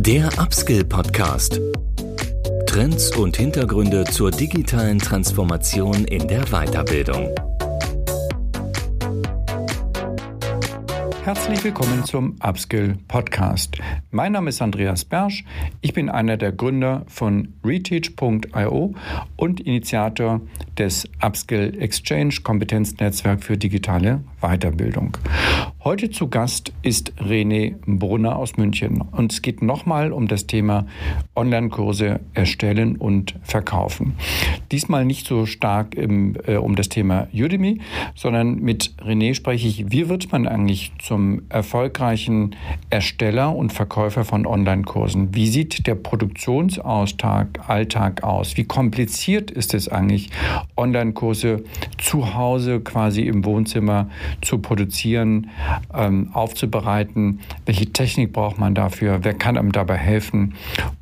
Der Upskill Podcast. Trends und Hintergründe zur digitalen Transformation in der Weiterbildung. Herzlich willkommen zum Upskill Podcast. Mein Name ist Andreas Bersch. Ich bin einer der Gründer von reteach.io und Initiator des Upskill Exchange Kompetenznetzwerk für digitale Weiterbildung. Heute zu Gast ist René Brunner aus München und es geht nochmal um das Thema Online-Kurse erstellen und verkaufen. Diesmal nicht so stark im, äh, um das Thema Udemy, sondern mit René spreche ich, wie wird man eigentlich zum erfolgreichen Ersteller und Verkäufer von Online-Kursen? Wie sieht der Produktionsalltag Alltag aus? Wie kompliziert ist es eigentlich, Online-Kurse zu Hause quasi im Wohnzimmer zu produzieren? ähm, aufzubereiten. Welche Technik braucht man dafür? Wer kann einem dabei helfen?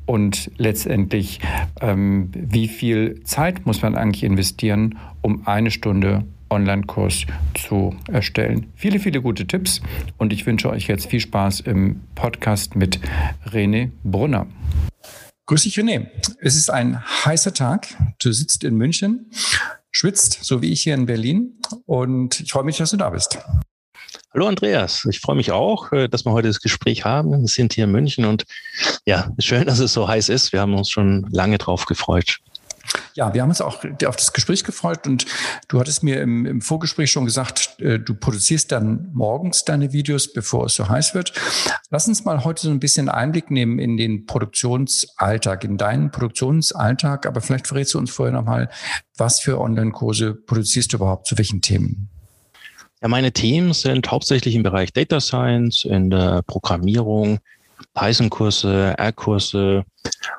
Und letztendlich, ähm, wie viel Zeit muss man eigentlich investieren, um eine Stunde Online-Kurs zu erstellen. Viele, viele gute Tipps und ich wünsche euch jetzt viel Spaß im Podcast mit René Brunner. Grüß dich, René. Es ist ein heißer Tag. Du sitzt in München, schwitzt, so wie ich hier in Berlin und ich freue mich, dass du da bist. Hallo Andreas, ich freue mich auch, äh, dass wir heute das Gespräch haben. Wir sind hier in München und ja, schön, dass es so heiß ist. Wir haben uns schon lange drauf gefreut. Ja, wir haben uns auch auf das Gespräch gefreut und du hattest mir im, im, Vorgespräch schon gesagt, äh, du produzierst dann morgens deine Videos, bevor es so heiß wird. Lass uns mal heute so ein bisschen Einblick nehmen in den Produktionsalltag, in deinen Produktionsalltag, aber vielleicht verrätst du uns vorher nochmal, was für Online-Kurse produzierst du überhaupt, zu welchen Themen? Ja, meine Themen sind hauptsächlich im Bereich Data Science, in der Programmierung, Python-Kurse, R-Kurse,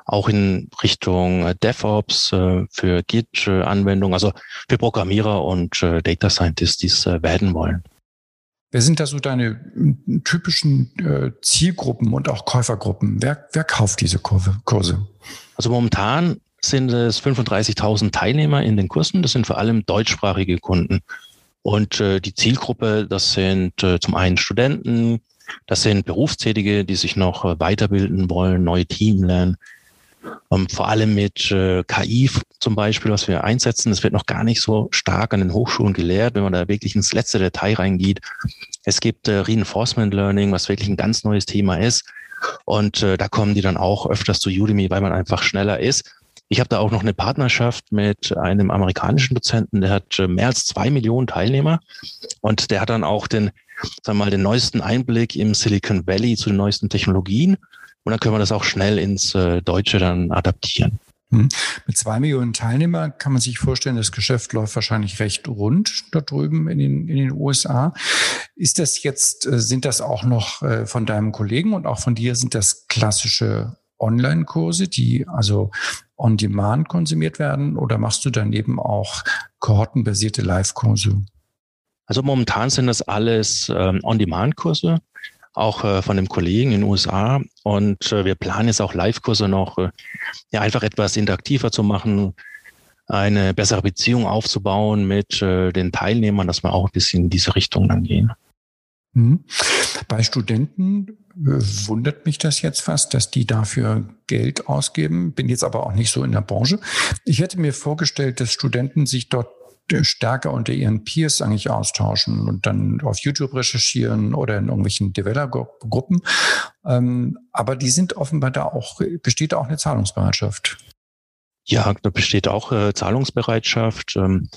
auch in Richtung DevOps äh, für Git-Anwendungen, also für Programmierer und äh, Data Scientists, die es äh, werden wollen. Wer sind da so deine typischen Zielgruppen und auch Käufergruppen? Wer, wer kauft diese Kurse? Also momentan sind es 35.000 Teilnehmer in den Kursen. Das sind vor allem deutschsprachige Kunden. Und äh, die Zielgruppe, das sind äh, zum einen Studenten, das sind Berufstätige, die sich noch äh, weiterbilden wollen, neue Team lernen. Ähm, vor allem mit äh, KI zum Beispiel, was wir einsetzen, das wird noch gar nicht so stark an den Hochschulen gelehrt, wenn man da wirklich ins letzte Detail reingeht. Es gibt äh, Reinforcement Learning, was wirklich ein ganz neues Thema ist. Und da kommen die dann auch öfters zu Udemy, weil man einfach schneller ist. Ich habe da auch noch eine Partnerschaft mit einem amerikanischen Dozenten, der hat mehr als zwei Millionen Teilnehmer und der hat dann auch den, sagen wir mal, den neuesten Einblick im Silicon Valley zu den neuesten Technologien und dann können wir das auch schnell ins äh, Deutsche dann adaptieren. Hm. Mit zwei Millionen Teilnehmern kann man sich vorstellen, das Geschäft läuft wahrscheinlich recht rund da drüben in den, in den USA. Ist das jetzt, äh, sind das auch noch von deinem Kollegen und auch von dir, sind das klassische Online-Kurse, die also on demand konsumiert werden oder machst du daneben auch kohortenbasierte Live-Kurse? Also momentan sind das alles ähm, On-Demand-Kurse, auch äh, von dem Kollegen in den USA. Und äh, wir planen jetzt auch Live-Kurse noch, äh, ja, einfach etwas interaktiver zu machen, eine bessere Beziehung aufzubauen mit äh, den Teilnehmern, dass wir auch ein bisschen in diese Richtung dann gehen. Mhm. Bei Studenten wundert mich das jetzt fast, dass die dafür Geld ausgeben. Bin jetzt aber auch nicht so in der Branche. Ich hätte mir vorgestellt, dass Studenten sich dort stärker unter ihren Peers eigentlich austauschen und dann auf YouTube recherchieren oder in irgendwelchen Developer-Gruppen. Ähm, aber die sind offenbar da auch, besteht auch eine Zahlungsbereitschaft. Ja, da besteht auch äh, Zahlungsbereitschaft. Ähm,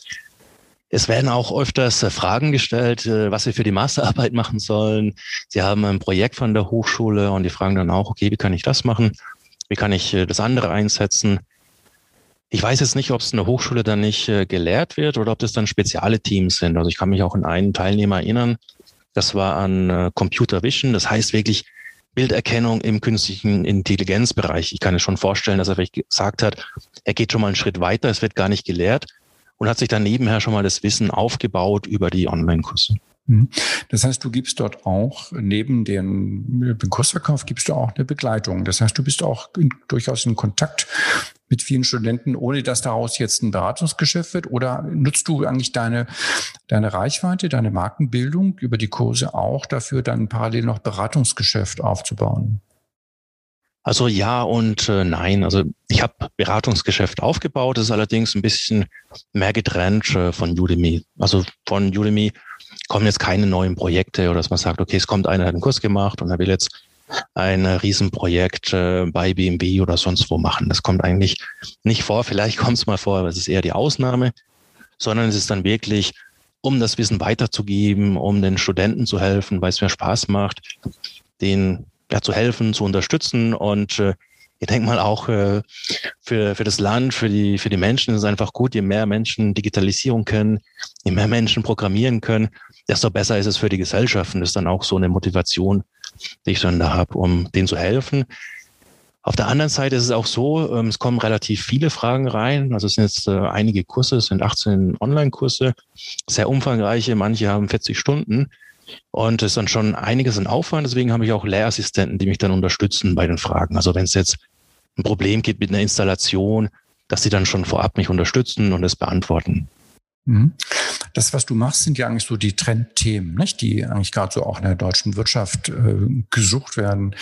es werden auch öfters äh, Fragen gestellt, äh, was sie für die Masterarbeit machen sollen. Sie haben ein Projekt von der Hochschule und die fragen dann auch, okay, wie kann ich das machen? Wie kann ich äh, das andere einsetzen? Ich weiß jetzt nicht, ob es in der Hochschule dann nicht gelehrt wird oder ob das dann spezielle Teams sind. Also ich kann mich auch in einen Teilnehmer erinnern. Das war an Computer Vision. Das heißt wirklich Bilderkennung im künstlichen Intelligenzbereich. Ich kann mir schon vorstellen, dass er vielleicht gesagt hat, er geht schon mal einen Schritt weiter. Es wird gar nicht gelehrt und hat sich dann nebenher schon mal das Wissen aufgebaut über die Online-Kurse. Mhm. Das heißt, du gibst dort auch neben dem, dem Kursverkauf gibst du auch eine Begleitung. Das heißt, du bist auch in, durchaus in Kontakt mit vielen Studenten, ohne dass daraus jetzt ein Beratungsgeschäft wird? Oder nutzt du eigentlich deine, deine Reichweite, deine Markenbildung über die Kurse auch dafür, dann parallel noch Beratungsgeschäft aufzubauen? Also ja und äh, nein. Also ich habe Beratungsgeschäft aufgebaut, das ist allerdings ein bisschen mehr getrennt äh, von Udemy. Also von Udemy kommen jetzt keine neuen Projekte oder dass man sagt, okay, es kommt einer, hat einen Kurs gemacht und er will jetzt ein Riesenprojekt äh, bei BMW oder sonst wo machen. Das kommt eigentlich nicht vor. Vielleicht kommt es mal vor, aber es ist eher die Ausnahme, sondern es ist dann wirklich, um das Wissen weiterzugeben, um den Studenten zu helfen, weil es mir Spaß macht, den ja, zu helfen, zu unterstützen und äh, ich denke mal auch äh, für, für das Land, für die, für die Menschen ist es einfach gut, je mehr Menschen Digitalisierung können, je mehr Menschen programmieren können, desto besser ist es für die Gesellschaft. Und das ist dann auch so eine Motivation, die ich dann da habe, um denen zu helfen. Auf der anderen Seite ist es auch so, ähm, es kommen relativ viele Fragen rein. Also es sind jetzt äh, einige Kurse, es sind 18 Online-Kurse, sehr umfangreiche, manche haben 40 Stunden. Und es ist dann schon einiges an Aufwand. Deswegen habe ich auch Lehrassistenten, die mich dann unterstützen bei den Fragen. Also wenn es jetzt ein Problem gibt mit einer Installation, dass sie dann schon vorab mich unterstützen und es beantworten. Mhm. Das, was du machst, sind ja eigentlich so die Trendthemen, nicht? die eigentlich gerade so auch in der deutschen Wirtschaft äh, gesucht werden.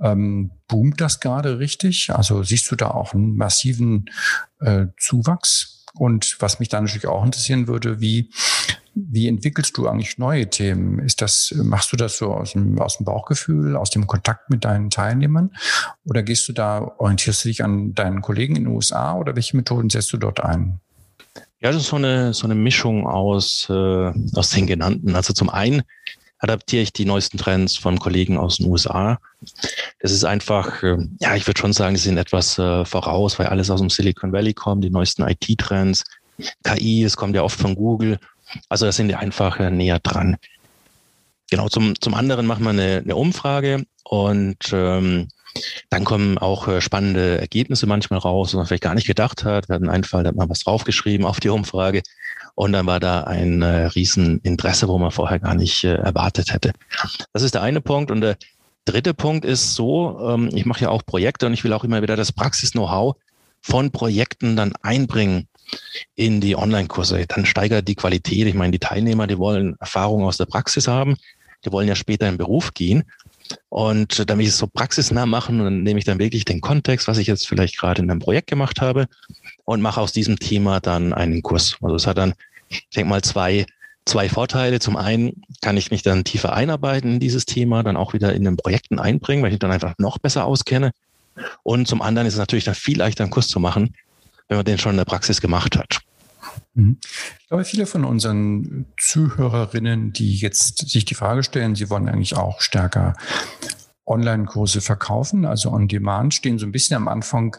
Ähm, boomt das gerade richtig? Also siehst du da auch einen massiven äh, Zuwachs? Und was mich da natürlich auch interessieren würde, wie wie entwickelst du eigentlich neue Themen? Ist das, machst du das so aus dem, aus dem Bauchgefühl, aus dem Kontakt mit deinen Teilnehmern? Oder gehst du da, orientierst du dich an deinen Kollegen in den USA oder welche Methoden setzt du dort ein? Ja, das ist so eine, so eine Mischung aus, äh, aus den genannten. Also zum einen adaptiere ich die neuesten Trends von Kollegen aus den USA. Das ist einfach, äh, ja, ich würde schon sagen, sie sind etwas äh, voraus, weil alles aus dem Silicon Valley kommt, die neuesten IT-Trends, KI, es kommt ja oft von Google. Also da sind die einfach äh, näher dran. Genau, zum, zum anderen machen wir eine, eine Umfrage und ähm, dann kommen auch äh, spannende Ergebnisse manchmal raus, was man vielleicht gar nicht gedacht hat. Wir hatten einen Fall, da hat man was draufgeschrieben auf die Umfrage und dann war da ein äh, Rieseninteresse, wo man vorher gar nicht äh, erwartet hätte. Das ist der eine Punkt. Und der dritte Punkt ist so, ähm, ich mache ja auch Projekte und ich will auch immer wieder das Praxis-Know-how von Projekten dann einbringen in die Online-Kurse. Dann steigert die Qualität. Ich meine, die Teilnehmer, die wollen Erfahrung aus der Praxis haben. Die wollen ja später in Beruf gehen. Und damit ich es so praxisnah machen, dann nehme ich dann wirklich den Kontext, was ich jetzt vielleicht gerade in einem Projekt gemacht habe und mache aus diesem Thema dann einen Kurs. Also es hat dann, ich denke mal, zwei, zwei Vorteile. Zum einen kann ich mich dann tiefer einarbeiten in dieses Thema, dann auch wieder in den Projekten einbringen, weil ich mich dann einfach noch besser auskenne. Und zum anderen ist es natürlich dann viel leichter, einen Kurs zu machen, wenn man den schon in der Praxis gemacht hat. Mhm. Ich glaube, viele von unseren Zuhörerinnen, die jetzt sich die Frage stellen, sie wollen eigentlich auch stärker Online-Kurse verkaufen, also on demand, stehen so ein bisschen am Anfang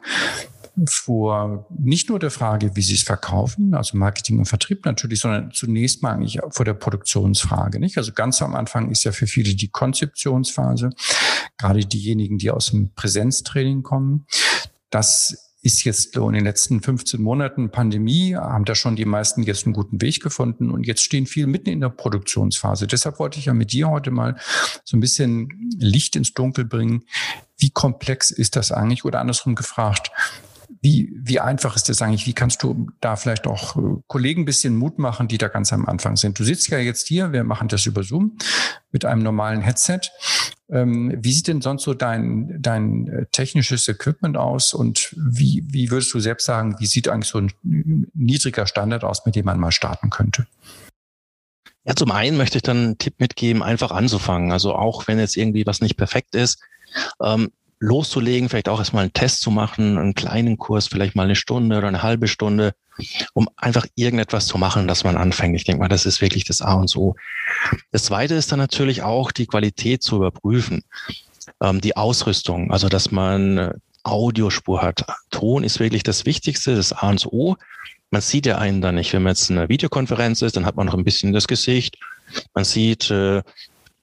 vor nicht nur der Frage, wie sie es verkaufen, also Marketing und Vertrieb natürlich, sondern zunächst mal eigentlich vor der Produktionsfrage. Nicht? Also ganz am Anfang ist ja für viele die Konzeptionsphase, gerade diejenigen, die aus dem Präsenztraining kommen. Das ist jetzt so in den letzten 15 Monaten Pandemie, haben da schon die meisten jetzt einen guten Weg gefunden und jetzt stehen viele mitten in der Produktionsphase. Deshalb wollte ich ja mit dir heute mal so ein bisschen Licht ins Dunkel bringen. Wie komplex ist das eigentlich? Oder andersrum gefragt, wie, wie einfach ist das eigentlich? Wie kannst du da vielleicht auch äh, Kollegen ein bisschen Mut machen, die da ganz am Anfang sind? Du sitzt ja jetzt hier, wir machen das über Zoom mit einem normalen Headset. Ähm, wie sieht denn sonst so dein, dein äh, technisches Equipment aus und wie, wie würdest du selbst sagen, wie sieht eigentlich so ein niedriger Standard aus, mit dem man mal starten könnte? Ja, zum einen möchte ich dann einen Tipp mitgeben, einfach anzufangen. Also auch wenn jetzt irgendwie was nicht perfekt ist, ähm, loszulegen, vielleicht auch erstmal einen Test zu machen, einen kleinen Kurs, vielleicht mal eine Stunde oder eine halbe Stunde, um einfach irgendetwas zu machen, dass man anfängt. Ich denke mal, das ist wirklich das A und O. Das Zweite ist dann natürlich auch die Qualität zu überprüfen, ähm, die Ausrüstung, also dass man Audiospur hat. Ton ist wirklich das Wichtigste, das A und O. Man sieht ja einen da nicht. Wenn man jetzt eine Videokonferenz ist, dann hat man noch ein bisschen das Gesicht. Man sieht, äh,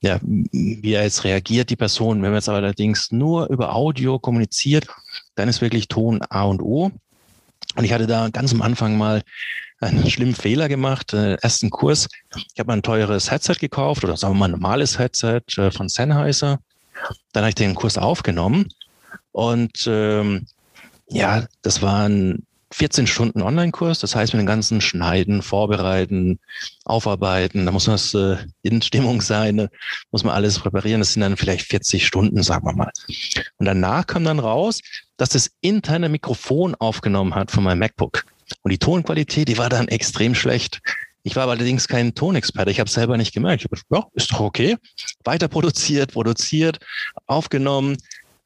ja, wie er jetzt reagiert, die Person. Wenn man jetzt allerdings nur über Audio kommuniziert, dann ist wirklich Ton A und O. Und ich hatte da ganz am Anfang mal einen schlimmen Fehler gemacht. Äh, ersten Kurs. Ich habe mal ein teures Headset gekauft oder sagen wir mal ein normales Headset äh, von Sennheiser. Dann habe ich den Kurs aufgenommen und ähm, ja, das war ein 14 Stunden Online-Kurs. Das heißt, mit dem ganzen Schneiden, Vorbereiten, Aufarbeiten, da muss man äh, in Stimmung sein, ne? muss man alles präparieren. Das sind dann vielleicht 40 Stunden, sagen wir mal. Und danach kam dann raus, dass das interne Mikrofon aufgenommen hat von meinem MacBook. Und die Tonqualität, die war dann extrem schlecht. Ich war allerdings kein Tonexperte. Ich habe es selber nicht gemerkt. Ich habe ja, ist doch okay. Weiter produziert, produziert, aufgenommen,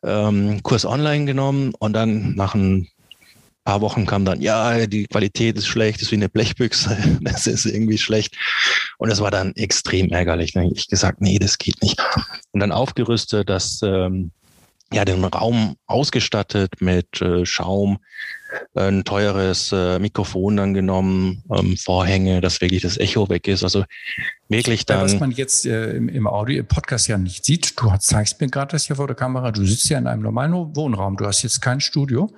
ähm, Kurs online genommen und dann nach ein paar Wochen kam dann, ja, die Qualität ist schlecht, ist wie eine Blechbüchse, das ist irgendwie schlecht. Und das war dann extrem ärgerlich. Dann habe ich gesagt, nee, das geht nicht. Und dann aufgerüstet, dass ähm, ja den Raum ausgestattet mit äh, Schaum, ein teures äh, Mikrofon dann genommen, ähm, Vorhänge, dass wirklich das Echo weg ist. Also wirklich dann. Was man jetzt äh, im, im Audio, im Podcast ja nicht sieht, du zeigst mir gerade das hier vor der Kamera, du sitzt ja in einem normalen Wohnraum, du hast jetzt kein Studio.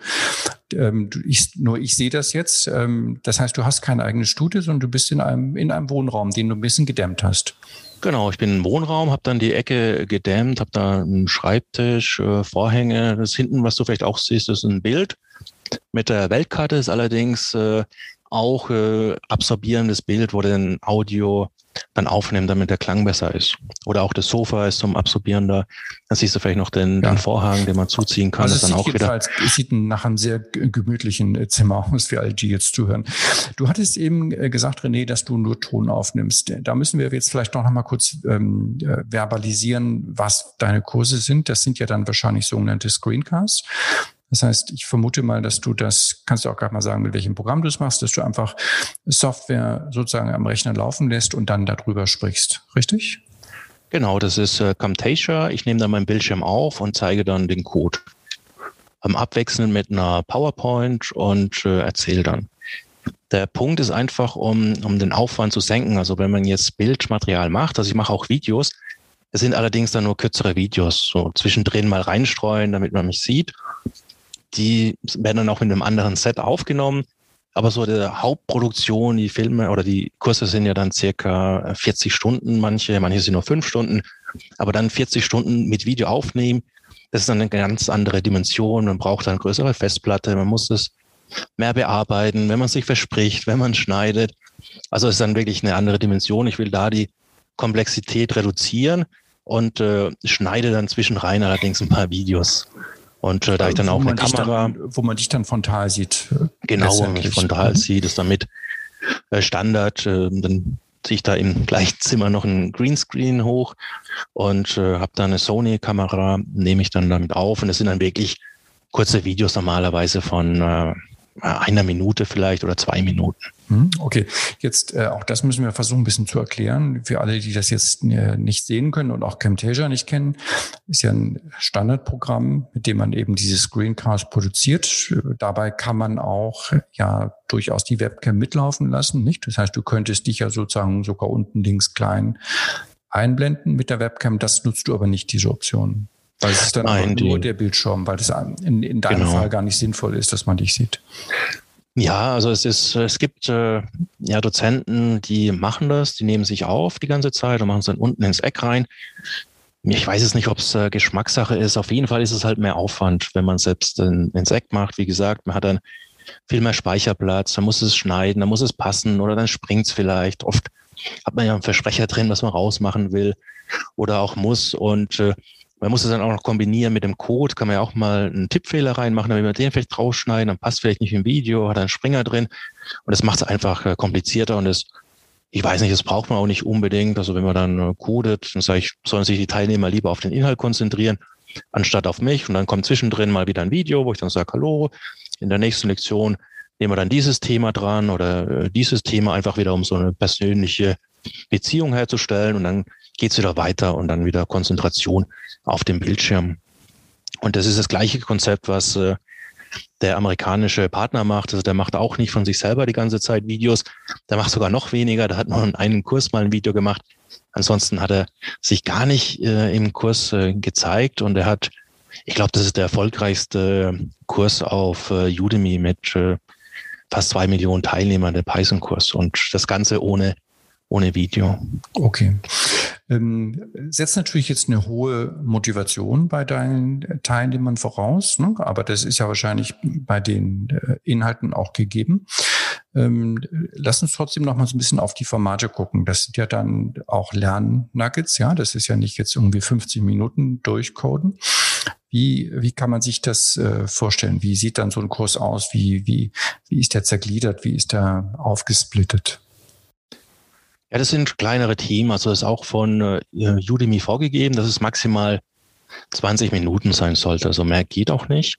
Ähm, du, ich, nur ich sehe das jetzt. Ähm, das heißt, du hast kein eigenes Studio, sondern du bist in einem, in einem Wohnraum, den du ein bisschen gedämmt hast. Genau, ich bin im Wohnraum, habe dann die Ecke gedämmt, habe da einen Schreibtisch, äh, Vorhänge. Das hinten, was du vielleicht auch siehst, ist ein Bild. Mit der Weltkarte ist allerdings äh, auch äh, absorbierendes Bild, wo dann Audio dann aufnehmen, damit der Klang besser ist. Oder auch das Sofa ist zum Absorbieren da. Da siehst du vielleicht noch den, ja. den Vorhang, den man zuziehen kann. Also es, dann auch wieder es sieht nach einem sehr gemütlichen äh, Zimmer aus, für alle, die jetzt zuhören. Du hattest eben äh, gesagt, René, dass du nur Ton aufnimmst. Da müssen wir jetzt vielleicht noch mal kurz ähm, äh, verbalisieren, was deine Kurse sind. Das sind ja dann wahrscheinlich sogenannte Screencasts. Das heißt, ich vermute mal, dass du das, kannst du auch gerade mal sagen, mit welchem Programm du es machst, dass du einfach Software sozusagen am Rechner laufen lässt und dann darüber sprichst. Richtig? Genau, das ist äh, Camtasia. Ich nehme dann meinen Bildschirm auf und zeige dann den Code. Am Abwechseln mit einer PowerPoint und äh, erzähle dann. Der Punkt ist einfach, um, um den Aufwand zu senken. Also wenn man jetzt Bildmaterial macht, also ich mache auch Videos, es sind allerdings dann nur kürzere Videos, so zwischendrin mal reinstreuen, damit man mich sieht. Die werden dann auch mit einem anderen Set aufgenommen. Aber so der Hauptproduktion, die Filme oder die Kurse sind ja dann circa 40 Stunden, manche, manche sind nur fünf Stunden. Aber dann 40 Stunden mit Video aufnehmen, das ist dann eine ganz andere Dimension. Man braucht dann größere Festplatte, man muss es mehr bearbeiten, wenn man sich verspricht, wenn man schneidet. Also es ist dann wirklich eine andere Dimension. Ich will da die Komplexität reduzieren und äh, schneide dann zwischen rein allerdings ein paar Videos. Und äh, da ich dann auch eine Kamera. Dann, wo man dich dann frontal sieht. Äh, genau, wo man mich frontal mhm. sieht, ist damit äh, Standard. Äh, dann ziehe ich da im gleichen Zimmer noch ein Greenscreen hoch und äh, habe da eine Sony-Kamera, nehme ich dann damit auf. Und das sind dann wirklich kurze Videos normalerweise von äh, einer Minute vielleicht oder zwei Minuten. Hm, okay, jetzt äh, auch das müssen wir versuchen ein bisschen zu erklären. Für alle, die das jetzt äh, nicht sehen können und auch Camtasia nicht kennen, ist ja ein Standardprogramm, mit dem man eben diese Screencast produziert. Dabei kann man auch ja durchaus die Webcam mitlaufen lassen, nicht? Das heißt, du könntest dich ja sozusagen sogar unten links klein einblenden mit der Webcam. Das nutzt du aber nicht, diese Option. Weil es ist dann Nein, nur der Bildschirm, weil das in, in deinem genau. Fall gar nicht sinnvoll ist, dass man dich sieht. Ja, also es ist, es gibt äh, ja Dozenten, die machen das, die nehmen sich auf die ganze Zeit und machen es dann unten ins Eck rein. Ich weiß es nicht, ob es äh, Geschmackssache ist. Auf jeden Fall ist es halt mehr Aufwand, wenn man es selbst in, ins Eck macht. Wie gesagt, man hat dann viel mehr Speicherplatz, man muss es schneiden, dann muss es passen oder dann springt es vielleicht. Oft hat man ja einen Versprecher drin, was man rausmachen will oder auch muss. Und äh, man muss es dann auch noch kombinieren mit dem Code, kann man ja auch mal einen Tippfehler reinmachen, damit wir den vielleicht rausschneiden, dann passt vielleicht nicht im Video, hat einen Springer drin. Und das macht es einfach äh, komplizierter und das, ich weiß nicht, das braucht man auch nicht unbedingt. Also wenn man dann äh, codet, dann sage ich, sollen sich die Teilnehmer lieber auf den Inhalt konzentrieren, anstatt auf mich. Und dann kommt zwischendrin mal wieder ein Video, wo ich dann sage, hallo, in der nächsten Lektion nehmen wir dann dieses Thema dran oder äh, dieses Thema einfach wieder, um so eine persönliche Beziehung herzustellen. Und dann geht's wieder weiter und dann wieder Konzentration auf dem Bildschirm. Und das ist das gleiche Konzept, was äh, der amerikanische Partner macht. Also der macht auch nicht von sich selber die ganze Zeit Videos. Der macht sogar noch weniger. Der hat noch in einem Kurs mal ein Video gemacht. Ansonsten hat er sich gar nicht äh, im Kurs äh, gezeigt und er hat, ich glaube, das ist der erfolgreichste Kurs auf äh, Udemy mit äh, fast zwei Millionen Teilnehmern, der Python-Kurs und das Ganze ohne ohne Video. Okay. Ähm, setzt natürlich jetzt eine hohe Motivation bei deinen Teilnehmern voraus, ne? aber das ist ja wahrscheinlich bei den äh, Inhalten auch gegeben. Ähm, lass uns trotzdem noch mal so ein bisschen auf die Formate gucken. Das sind ja dann auch Lernnuggets, ja. Das ist ja nicht jetzt irgendwie 50 Minuten durchcoden. Wie, wie kann man sich das äh, vorstellen? Wie sieht dann so ein Kurs aus? Wie, wie, wie ist der zergliedert? Wie ist der aufgesplittet? Ja, das sind kleinere Themen. Also das ist auch von äh, Udemy vorgegeben, dass es maximal 20 Minuten sein sollte. Also mehr geht auch nicht.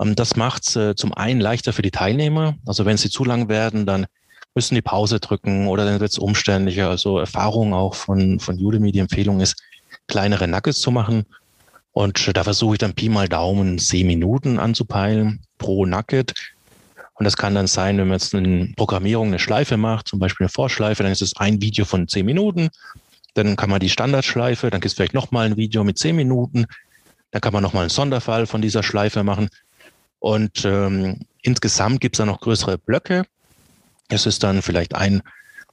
Ähm, das macht es äh, zum einen leichter für die Teilnehmer. Also wenn sie zu lang werden, dann müssen die Pause drücken oder dann wird es umständlicher. Also Erfahrung auch von, von Udemy, die Empfehlung ist, kleinere Nuggets zu machen. Und äh, da versuche ich dann Pi mal Daumen zehn Minuten anzupeilen pro Nugget. Und das kann dann sein, wenn man jetzt eine Programmierung eine Schleife macht, zum Beispiel eine Vorschleife, dann ist es ein Video von zehn Minuten. Dann kann man die Standardschleife, dann gibt es vielleicht nochmal ein Video mit zehn Minuten. Dann kann man nochmal einen Sonderfall von dieser Schleife machen. Und ähm, insgesamt gibt es dann noch größere Blöcke. Es ist dann vielleicht ein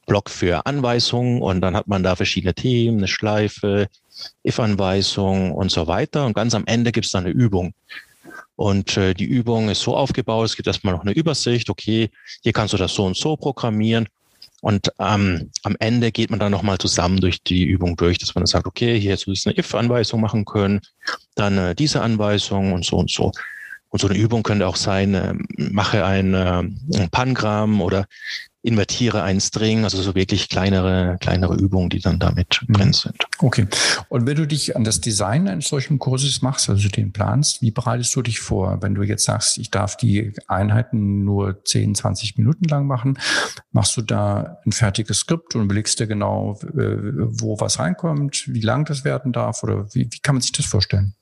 Block für Anweisungen und dann hat man da verschiedene Themen, eine Schleife, If-Anweisung und so weiter. Und ganz am Ende gibt es dann eine Übung. Und äh, die Übung ist so aufgebaut, es gibt erstmal noch eine Übersicht, okay, hier kannst du das so und so programmieren. Und ähm, am Ende geht man dann nochmal zusammen durch die Übung durch, dass man dann sagt, okay, hier hättest du eine If-Anweisung machen können, dann äh, diese Anweisung und so und so. Und so eine Übung könnte auch sein, äh, mache ein, äh, ein Pangramm oder invertiere einen String, also so wirklich kleinere, kleinere Übungen, die dann damit mhm. drin sind. Okay. Und wenn du dich an das Design eines solchen Kurses machst, also den planst, wie bereitest du dich vor? Wenn du jetzt sagst, ich darf die Einheiten nur 10, 20 Minuten lang machen, machst du da ein fertiges Skript und überlegst dir genau, äh, wo was reinkommt, wie lang das werden darf oder wie, wie kann man sich das vorstellen?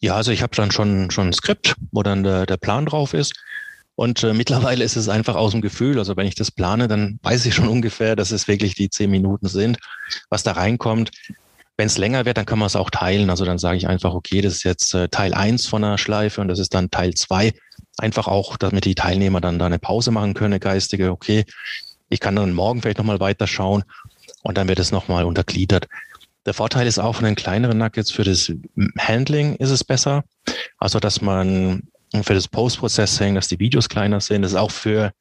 Ja, also ich habe dann schon, schon ein Skript, wo dann der, der Plan drauf ist. Und äh, mittlerweile ist es einfach aus dem Gefühl. Also wenn ich das plane, dann weiß ich schon ungefähr, dass es wirklich die zehn Minuten sind, was da reinkommt. Wenn es länger wird, dann kann man es auch teilen. Also dann sage ich einfach, okay, das ist jetzt äh, Teil eins von der Schleife und das ist dann Teil zwei. Einfach auch, damit die Teilnehmer dann da eine Pause machen können, eine geistige, okay, ich kann dann morgen vielleicht nochmal weiterschauen und dann wird es nochmal untergliedert. Der Vorteil ist auch von den kleineren Nuggets für das Handling ist es besser. Also, dass man für das Post-Processing, dass die Videos kleiner sind, das ist auch für,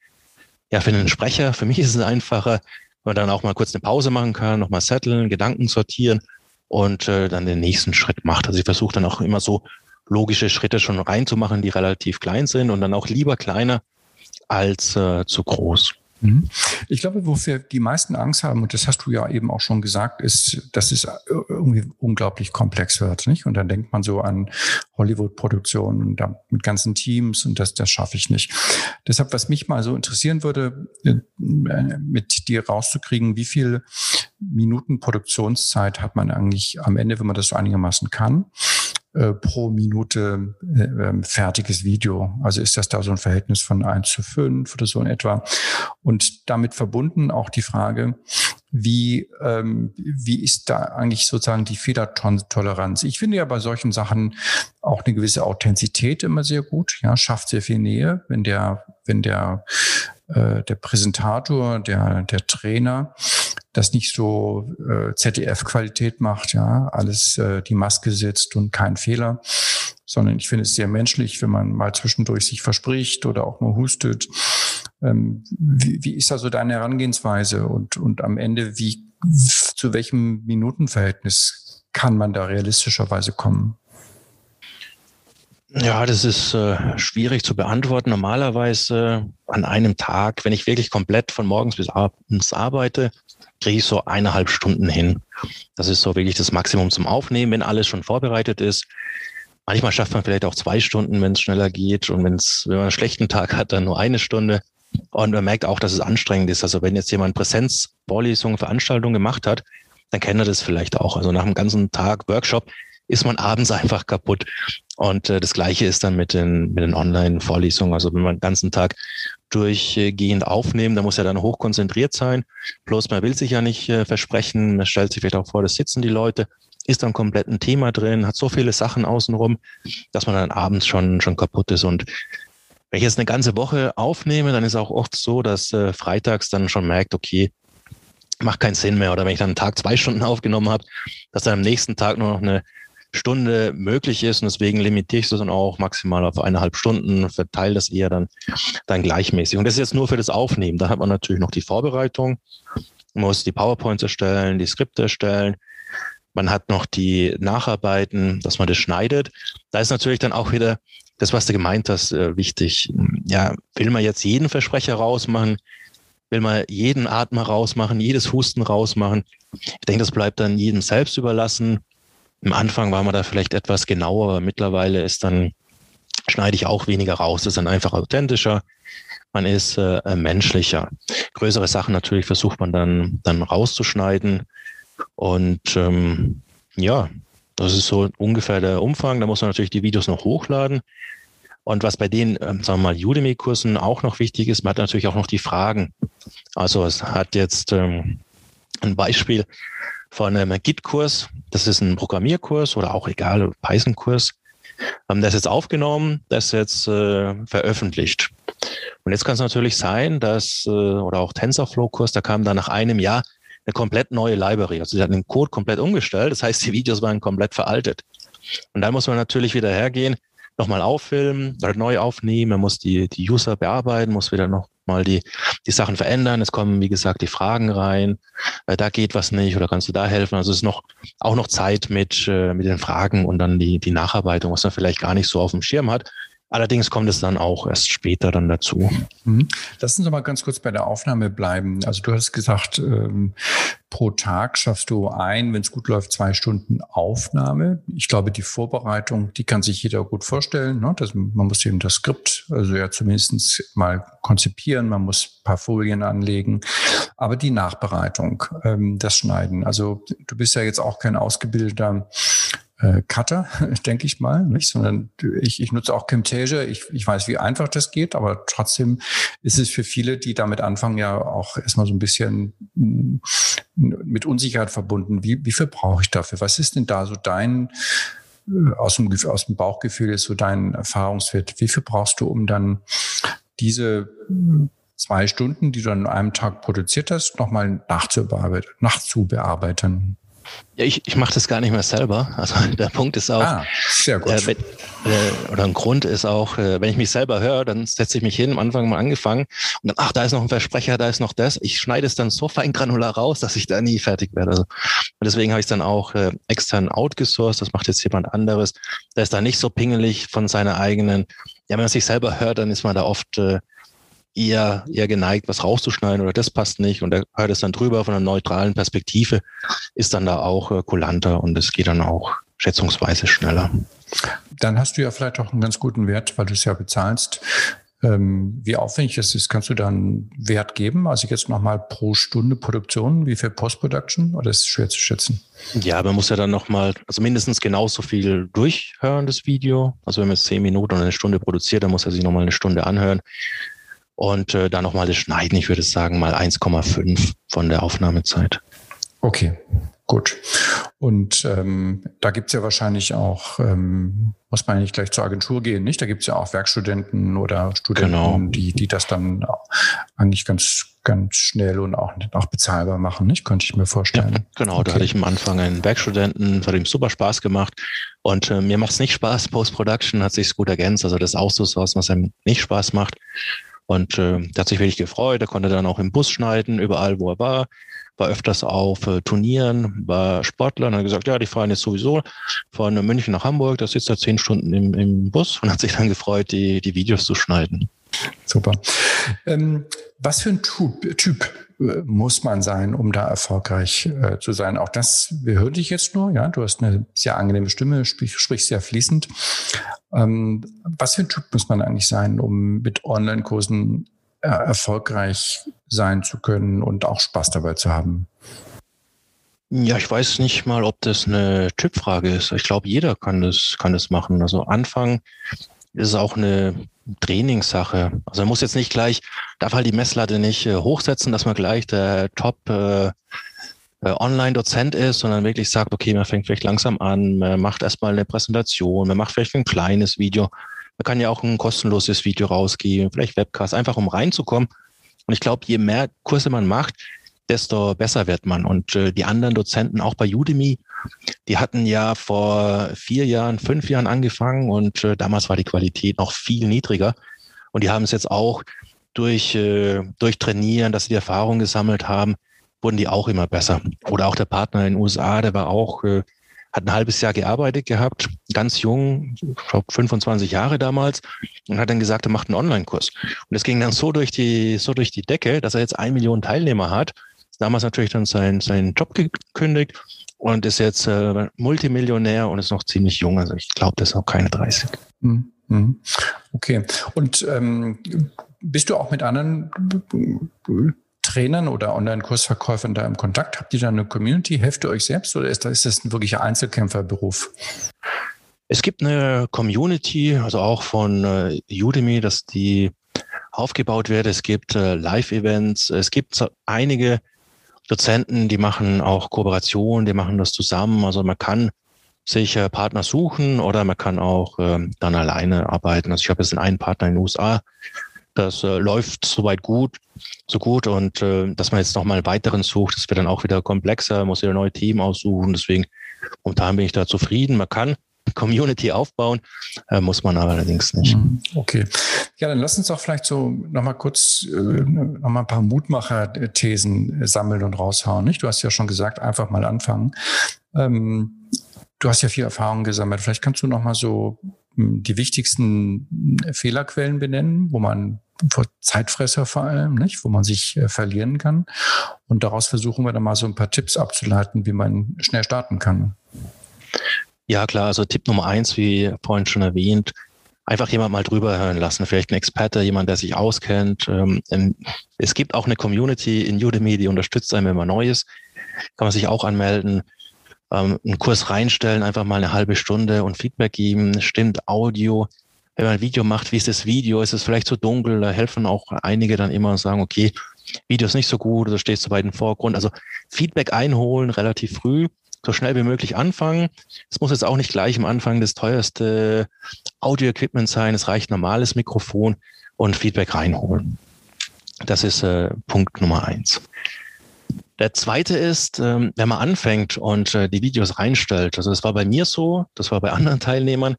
ja, für den Sprecher, für mich ist es einfacher, wenn man dann auch mal kurz eine Pause machen kann, nochmal setteln, Gedanken sortieren und äh, dann den nächsten Schritt macht. Also ich versuche dann auch immer so logische Schritte schon reinzumachen, die relativ klein sind und dann auch lieber kleiner als äh, zu groß. Mhm. Ich glaube, wofür die meisten Angst haben, und das hast du ja eben auch schon gesagt, ist, dass es irgendwie unglaublich komplex wird, nicht? Und dann denkt man so an Hollywood-Produktionen mit ganzen Teams und das, das schaffe ich nicht. Deshalb, was mich mal so interessieren würde, äh, mit dir rauszukriegen, wie viel Minuten Produktionszeit hat man eigentlich am Ende, wenn man das so einigermaßen kann? Äh, pro Minute äh, ähm, fertiges Video. Also ist das da so ein Verhältnis von eins zu fünf oder so in etwa. Und damit verbunden auch die Frage, wie, ähm, wie ist da eigentlich sozusagen die Fehlertoleranz? Ich finde ja bei solchen Sachen auch eine gewisse Authentizität immer sehr gut, ja, schafft sehr viel Nähe, wenn der, wenn der, äh, der Präsentator, der, der Trainer das nicht so äh, ZDF-Qualität macht, ja, alles äh, die Maske sitzt und kein Fehler, sondern ich finde es sehr menschlich, wenn man mal zwischendurch sich verspricht oder auch mal hustet. Ähm, wie, wie ist also deine Herangehensweise und, und am Ende, wie, zu welchem Minutenverhältnis kann man da realistischerweise kommen? Ja, das ist äh, schwierig zu beantworten. Normalerweise an einem Tag, wenn ich wirklich komplett von morgens bis abends arbeite, kriege ich so eineinhalb Stunden hin. Das ist so wirklich das Maximum zum Aufnehmen, wenn alles schon vorbereitet ist. Manchmal schafft man vielleicht auch zwei Stunden, wenn es schneller geht. Und wenn's, wenn man einen schlechten Tag hat, dann nur eine Stunde. Und man merkt auch, dass es anstrengend ist. Also wenn jetzt jemand Präsenzvorlesungen, Veranstaltungen gemacht hat, dann kennt er das vielleicht auch. Also nach einem ganzen Tag Workshop ist man abends einfach kaputt. Und äh, das Gleiche ist dann mit den, mit den Online-Vorlesungen. Also wenn man den ganzen Tag durchgehend aufnehmen, da muss er dann hochkonzentriert sein. Bloß man will sich ja nicht äh, versprechen. Man stellt sich vielleicht auch vor, da sitzen die Leute, ist dann komplett ein Thema drin, hat so viele Sachen außenrum, dass man dann abends schon, schon kaputt ist. Und wenn ich jetzt eine ganze Woche aufnehme, dann ist auch oft so, dass äh, freitags dann schon merkt, okay, macht keinen Sinn mehr. Oder wenn ich dann einen Tag zwei Stunden aufgenommen habe, dass dann am nächsten Tag nur noch eine Stunde möglich ist und deswegen limitiere ich das dann auch maximal auf eineinhalb Stunden, verteile das eher dann, dann gleichmäßig. Und das ist jetzt nur für das Aufnehmen. Da hat man natürlich noch die Vorbereitung, muss die PowerPoints erstellen, die Skripte erstellen, man hat noch die Nacharbeiten, dass man das schneidet. Da ist natürlich dann auch wieder das, was du gemeint hast, äh, wichtig. Ja, will man jetzt jeden Versprecher rausmachen? Will man jeden Atmer rausmachen, jedes Husten rausmachen? Ich denke, das bleibt dann jedem selbst überlassen. Im Anfang war man da vielleicht etwas genauer, aber mittlerweile ist dann, schneide ich auch weniger raus. Ist dann einfach authentischer. Man ist äh, menschlicher. Größere Sachen natürlich versucht man dann, dann rauszuschneiden. Und ähm, ja, das ist so ungefähr der Umfang. Da muss man natürlich die Videos noch hochladen. Und was bei den, ähm, sagen wir mal, Udemy-Kursen auch noch wichtig ist, man hat natürlich auch noch die Fragen. Also es hat jetzt ähm, ein Beispiel von einem Git-Kurs. Das ist ein Programmierkurs oder auch egal, Python-Kurs. Haben das jetzt aufgenommen, das jetzt äh, veröffentlicht. Und jetzt kann es natürlich sein, dass, äh, oder auch TensorFlow-Kurs, da kam dann nach einem Jahr eine komplett neue Library. Also sie hatten den Code komplett umgestellt. Das heißt, die Videos waren komplett veraltet. Und dann muss man natürlich wieder hergehen, nochmal auffilmen, neu aufnehmen, man muss die, die User bearbeiten, muss wieder noch mal die, die Sachen verändern. Es kommen, wie gesagt, die Fragen rein. Äh, da geht was nicht oder kannst du da helfen? Also es ist noch auch noch Zeit mit, äh, mit den Fragen und dann die, die Nacharbeitung, was man vielleicht gar nicht so auf dem Schirm hat. Allerdings kommt es dann auch erst später dann dazu. Mhm. Lass uns mal ganz kurz bei der Aufnahme bleiben. Also du hast gesagt, ähm, pro Tag schaffst du ein, wenn es gut läuft, zwei Stunden Aufnahme. Ich glaube, die Vorbereitung, die kann sich jeder gut vorstellen. Ne? Das, man muss eben das Skript, also ja zumindest mal konzipieren, man muss ein paar Folien anlegen. Aber die Nachbereitung, ähm, das Schneiden. Also du bist ja jetzt auch kein ausgebildeter äh, Cutter, denke ich mal, nicht? sondern ich, ich nutze auch Camtasia. Ich, ich weiß, wie einfach das geht, aber trotzdem ist es für viele, die damit anfangen, ja auch erstmal so ein bisschen mm, mit Unsicherheit verbunden. Wie, wie viel brauche ich dafür? Was ist denn da so dein äh, aus dem, aus dem Bauchgefühl ist so dein Erfahrungswert? Wie viel brauchst du, um dann diese zwei Stunden, die du an einem Tag produziert hast, nochmal nachzubearbeiten, nachzubearbeiten? Ja, ich, ich mache das gar nicht mehr selber. Also der Punkt ist auch, ah, sehr gut. Äh, wenn, äh, oder ein Grund ist auch, äh, wenn ich mich selber höre, dann setze ich mich hin, am Anfang mal angefangen und dann, ach, da ist noch ein Versprecher, da ist noch das. Ich schneide es dann so fein granular raus, dass ich da nie fertig werde. Also, und deswegen habe ich es dann auch äh, extern outgesourced. Das macht jetzt jemand anderes. Der ist da nicht so pingelig von seiner eigenen. Ja, wenn man sich selber hört, dann ist man da oft äh, eher, eher geneigt, was rauszuschneiden oder das passt nicht und er hört es dann drüber von einer neutralen Perspektive, ist dann da auch äh, kulanter und es geht dann auch schätzungsweise schneller. Dann hast du ja vielleicht auch einen ganz guten Wert, weil du es ja bezahlst. Ähm, wie aufwendig es ist, kannst du da einen Wert geben? Also jetzt nochmal pro Stunde Produktion, wie viel Post-Production oder ist es schwer zu schätzen? Ja, man muss ja dann nochmal, also mindestens genauso viel durchhören, das Video. Also wenn man jetzt zehn Minuten oder eine Stunde produziert, dann muss er sich nochmal eine Stunde anhören. Und äh, dann nochmal das Schneiden, ich würde sagen mal 1,5 von der Aufnahmezeit. Okay, gut. Und ähm, da gibt's ja wahrscheinlich auch, ähm, muss man nicht gleich zur Agentur gehen, nicht? Da gibt's ja auch Werkstudenten oder Studenten, genau. die, die das dann eigentlich ganz, ganz schnell und auch, auch bezahlbar machen, nicht? Könnte ich mir vorstellen. Ja, genau, okay. da hatte ich am Anfang einen Werkstudenten, hat ihm super Spaß gemacht. Und äh, mir macht's nicht Spaß, Post-Production hat sich gut ergänzt. Also das auch so was, was einem nicht Spaß macht. Und äh, der hat sich wirklich gefreut. Er konnte dann auch im Bus schneiden, überall, wo er war. War öfters auf äh, Turnieren, war Sportler und hat gesagt, ja, die fahren jetzt sowieso von München nach Hamburg. Da sitzt er zehn Stunden im, im Bus und hat sich dann gefreut, die, die Videos zu schneiden. Super. Ähm, was für ein Typ, typ muss man sein, um da erfolgreich äh, zu sein? Auch das, wir hören dich jetzt nur, ja, du hast eine sehr angenehme Stimme, sprich, sprichst sehr fließend. Ähm, was für ein Typ muss man eigentlich sein, um mit Online-Kursen äh, erfolgreich sein zu können und auch Spaß dabei zu haben? Ja, ich weiß nicht mal, ob das eine Typfrage ist. Ich glaube, jeder kann das, kann das machen. Also Anfang ist auch eine Trainingssache. Also man muss jetzt nicht gleich, darf halt die Messlatte nicht äh, hochsetzen, dass man gleich der Top äh, äh, Online-Dozent ist, sondern wirklich sagt, okay, man fängt vielleicht langsam an, man macht erstmal eine Präsentation, man macht vielleicht ein kleines Video. Man kann ja auch ein kostenloses Video rausgeben, vielleicht Webcast, einfach um reinzukommen. Und ich glaube, je mehr Kurse man macht, desto besser wird man. Und äh, die anderen Dozenten, auch bei Udemy, die hatten ja vor vier Jahren, fünf Jahren angefangen und äh, damals war die Qualität noch viel niedriger. Und die haben es jetzt auch durch, äh, durch Trainieren, dass sie die Erfahrung gesammelt haben, wurden die auch immer besser. Oder auch der Partner in den USA, der war auch, äh, hat ein halbes Jahr gearbeitet gehabt, ganz jung, ich glaube 25 Jahre damals, und hat dann gesagt, er macht einen Online-Kurs. Und es ging dann so durch die, so durch die Decke, dass er jetzt ein Million Teilnehmer hat. Damals natürlich dann seinen, seinen Job gekündigt und ist jetzt äh, Multimillionär und ist noch ziemlich jung. Also ich glaube, das ist noch keine 30. Mhm. mhm. Okay. Und ähm, bist du auch mit anderen Trainern oder Online-Kursverkäufern da im Kontakt? Habt ihr da eine Community? Helft ihr euch selbst oder ist das, ist das ein wirklicher Einzelkämpferberuf? Es gibt eine Community, also auch von äh, Udemy, dass die aufgebaut wird. Es gibt äh, Live-Events. Es gibt einige Dozenten, die machen auch Kooperationen, die machen das zusammen. Also man kann sich äh, Partner suchen oder man kann auch ähm, dann alleine arbeiten. Also ich habe jetzt einen Partner in den USA, das äh, läuft soweit gut, so gut und äh, dass man jetzt nochmal einen weiteren sucht, das wird dann auch wieder komplexer, muss wieder neues Team aussuchen. Deswegen, momentan bin ich da zufrieden. Man kann Community aufbauen, äh, muss man allerdings nicht. Mhm. Okay. Ja, dann lass uns doch vielleicht so nochmal kurz äh, nochmal ein paar Mutmacher-Thesen sammeln und raushauen. Nicht? Du hast ja schon gesagt, einfach mal anfangen. Ähm, du hast ja viel Erfahrung gesammelt. Vielleicht kannst du nochmal so hm, die wichtigsten Fehlerquellen benennen, wo man vor Zeitfresser vor allem, nicht, wo man sich äh, verlieren kann. Und daraus versuchen wir dann mal so ein paar Tipps abzuleiten, wie man schnell starten kann. Ja, klar. Also Tipp Nummer eins, wie vorhin schon erwähnt, einfach jemand mal drüber hören lassen. Vielleicht ein Experte, jemand, der sich auskennt. Ähm, es gibt auch eine Community in Udemy, die unterstützt einem, wenn man neu ist. Kann man sich auch anmelden ähm, einen Kurs reinstellen, einfach mal eine halbe Stunde und Feedback geben, stimmt Audio. Wenn man ein Video macht, wie ist das Video? Ist es vielleicht zu dunkel? Da helfen auch einige dann immer und sagen, okay, Video ist nicht so gut oder stehst du weit im Vorgrund. Also Feedback einholen relativ früh, so schnell wie möglich anfangen. Es muss jetzt auch nicht gleich am Anfang das teuerste Audio-Equipment sein. Es reicht normales Mikrofon und Feedback reinholen. Das ist äh, Punkt Nummer eins. Der zweite ist, ähm, wenn man anfängt und äh, die Videos reinstellt. Also das war bei mir so, das war bei anderen Teilnehmern.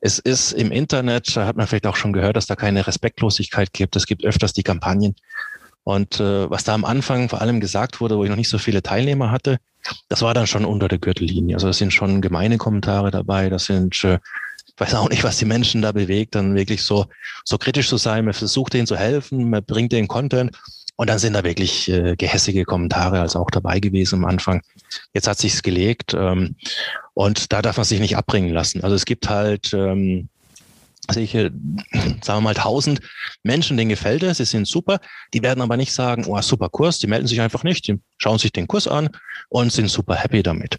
Es ist im Internet, da hat man vielleicht auch schon gehört, dass da keine Respektlosigkeit gibt. Es gibt öfters die Kampagnen. Und äh, was da am Anfang vor allem gesagt wurde, wo ich noch nicht so viele Teilnehmer hatte, das war dann schon unter der Gürtellinie. Also es sind schon gemeine Kommentare dabei, das sind äh, ich weiß auch nicht, was die Menschen da bewegt, dann wirklich so, so kritisch zu sein. Man versucht denen zu helfen, man bringt den Content und dann sind da wirklich äh, gehässige Kommentare also auch dabei gewesen am Anfang. Jetzt hat sich's gelegt ähm, und da darf man sich nicht abbringen lassen. Also es gibt halt ähm, sicher, sagen wir mal, tausend Menschen, denen gefällt es, sie sind super. Die werden aber nicht sagen, oh, super Kurs, die melden sich einfach nicht, die schauen sich den Kurs an und sind super happy damit.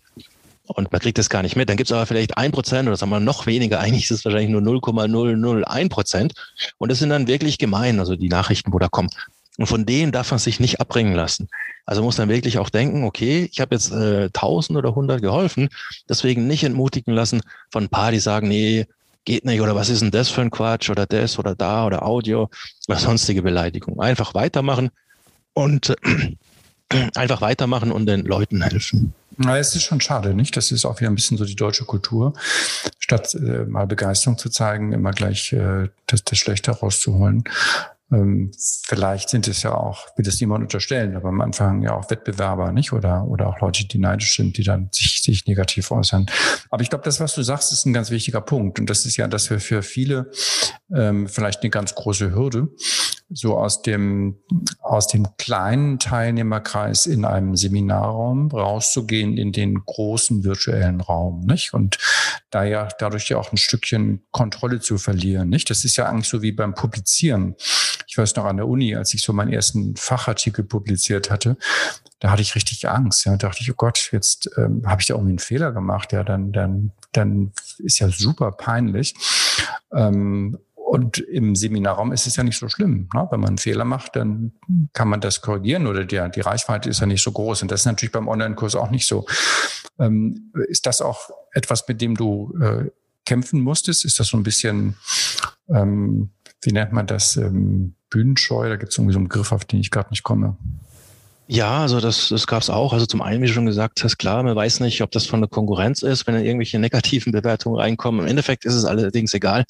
Und man kriegt das gar nicht mit. Dann gibt es aber vielleicht ein Prozent oder sagen wir noch weniger. Eigentlich ist es wahrscheinlich nur 0,001 Prozent. Und das sind dann wirklich gemein, also die Nachrichten, wo da kommen. Und von denen darf man sich nicht abbringen lassen. Also muss man wirklich auch denken, okay, ich habe jetzt äh, 1000 oder 100 geholfen, deswegen nicht entmutigen lassen von ein paar, die sagen, nee, geht nicht oder was ist denn das für ein Quatsch oder das oder da oder Audio oder sonstige Beleidigung. Einfach weitermachen und äh, einfach weitermachen und den Leuten helfen. Na, es ist schon schade, nicht? Das ist auch wieder ein bisschen so die deutsche Kultur. Statt äh, mal Begeisterung zu zeigen, immer gleich äh, das, das Schlechte rauszuholen. Ähm, vielleicht sind es ja auch, will das niemand unterstellen, aber am Anfang ja auch Wettbewerber, nicht? Oder, oder auch Leute, die neidisch sind, die dann sich, sich negativ äußern. Aber ich glaube, das, was du sagst, ist ein ganz wichtiger Punkt. Und das ist ja, dass wir für viele ähm, vielleicht eine ganz große Hürde, so aus dem, aus dem kleinen Teilnehmerkreis in einem Seminarraum rauszugehen in den großen virtuellen Raum, nicht? Und da ja dadurch ja auch ein Stückchen Kontrolle zu verlieren, nicht? Das ist ja eigentlich so wie beim Publizieren. Ich weiß noch an der Uni, als ich so meinen ersten Fachartikel publiziert hatte, da hatte ich richtig Angst. Ja, da dachte ich, oh Gott, jetzt ähm, habe ich da irgendwie einen Fehler gemacht. Ja, dann, dann, dann ist ja super peinlich. Ähm, und im Seminarraum ist es ja nicht so schlimm. Ne? Wenn man einen Fehler macht, dann kann man das korrigieren oder die, die Reichweite ist ja nicht so groß. Und das ist natürlich beim Online-Kurs auch nicht so. Ähm, ist das auch etwas, mit dem du äh, kämpfen musstest? Ist das so ein bisschen, ähm, wie nennt man das, ähm, Bühnenscheu? Da gibt es irgendwie so einen Begriff, auf den ich gerade nicht komme. Ja, also das, das gab es auch. Also zum einen, wie du schon gesagt hast, klar, man weiß nicht, ob das von der Konkurrenz ist, wenn dann irgendwelche negativen Bewertungen reinkommen. Im Endeffekt ist es allerdings egal.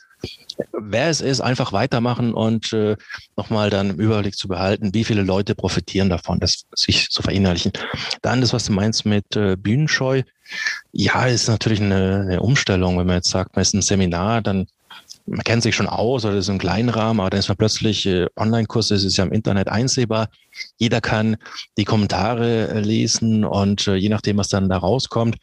Wer es ist, einfach weitermachen und äh, nochmal dann im Überblick zu behalten, wie viele Leute profitieren davon, das sich zu verinnerlichen. Dann das, was du meinst mit äh, Bühnenscheu. Ja, ist natürlich eine, eine Umstellung. Wenn man jetzt sagt, man ist ein Seminar, dann man kennt sich schon aus oder ist im kleinen Rahmen, aber dann ist man plötzlich äh, Online-Kurs, es ist ja im Internet einsehbar. Jeder kann die Kommentare äh, lesen und äh, je nachdem, was dann da rauskommt,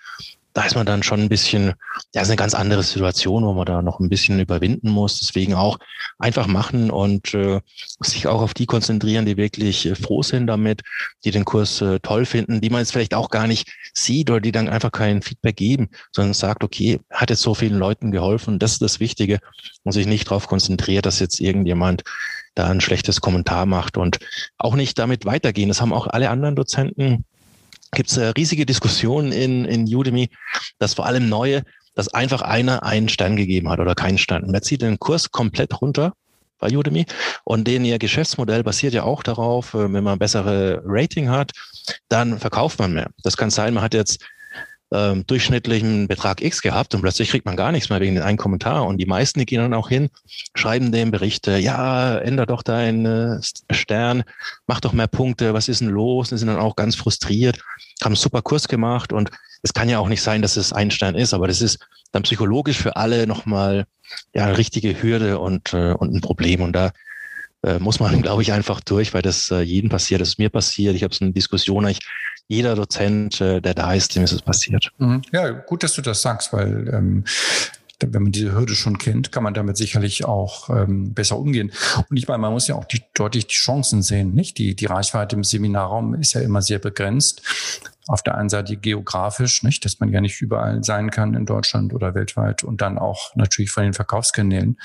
da ist man dann schon ein bisschen, ja, ist eine ganz andere Situation, wo man da noch ein bisschen überwinden muss. Deswegen auch einfach machen und äh, sich auch auf die konzentrieren, die wirklich äh, froh sind damit, die den Kurs äh, toll finden, die man jetzt vielleicht auch gar nicht sieht oder die dann einfach kein Feedback geben, sondern sagt, okay, hat jetzt so vielen Leuten geholfen, das ist das Wichtige und sich nicht darauf konzentriert, dass jetzt irgendjemand da ein schlechtes Kommentar macht und auch nicht damit weitergehen. Das haben auch alle anderen Dozenten gibt es äh, riesige Diskussionen in, in Udemy, dass vor allem neue, dass einfach einer einen Stern gegeben hat oder keinen Stern. Und er zieht den Kurs komplett runter bei Udemy und den ihr Geschäftsmodell basiert ja auch darauf, äh, wenn man bessere Rating hat, dann verkauft man mehr. Das kann sein, man hat jetzt ähm, durchschnittlichen Betrag X gehabt und plötzlich kriegt man gar nichts mehr wegen den einen Kommentar. Und die meisten, die gehen dann auch hin, schreiben dem Berichte, ja, änder doch deinen Stern, mach doch mehr Punkte, was ist denn los? Und sind dann auch ganz frustriert, haben einen super Kurs gemacht und es kann ja auch nicht sein, dass es ein Stern ist, aber das ist dann psychologisch für alle nochmal ja, eine richtige Hürde und, äh, und ein Problem. Und da äh, muss man, glaube ich, einfach durch, weil das äh, jedem passiert. Das ist mir passiert. Ich habe so eine Diskussion, ich, jeder Dozent, äh, der da ist, dem ist es passiert. Mhm. Ja, gut, dass du das sagst, weil ähm, wenn man diese Hürde schon kennt, kann man damit sicherlich auch ähm, besser umgehen. Und ich meine, man muss ja auch die, deutlich die Chancen sehen, nicht? Die, die Reichweite im Seminarraum ist ja immer sehr begrenzt. Auf der einen Seite geografisch, nicht, dass man ja nicht überall sein kann in Deutschland oder weltweit und dann auch natürlich von den Verkaufskanälen.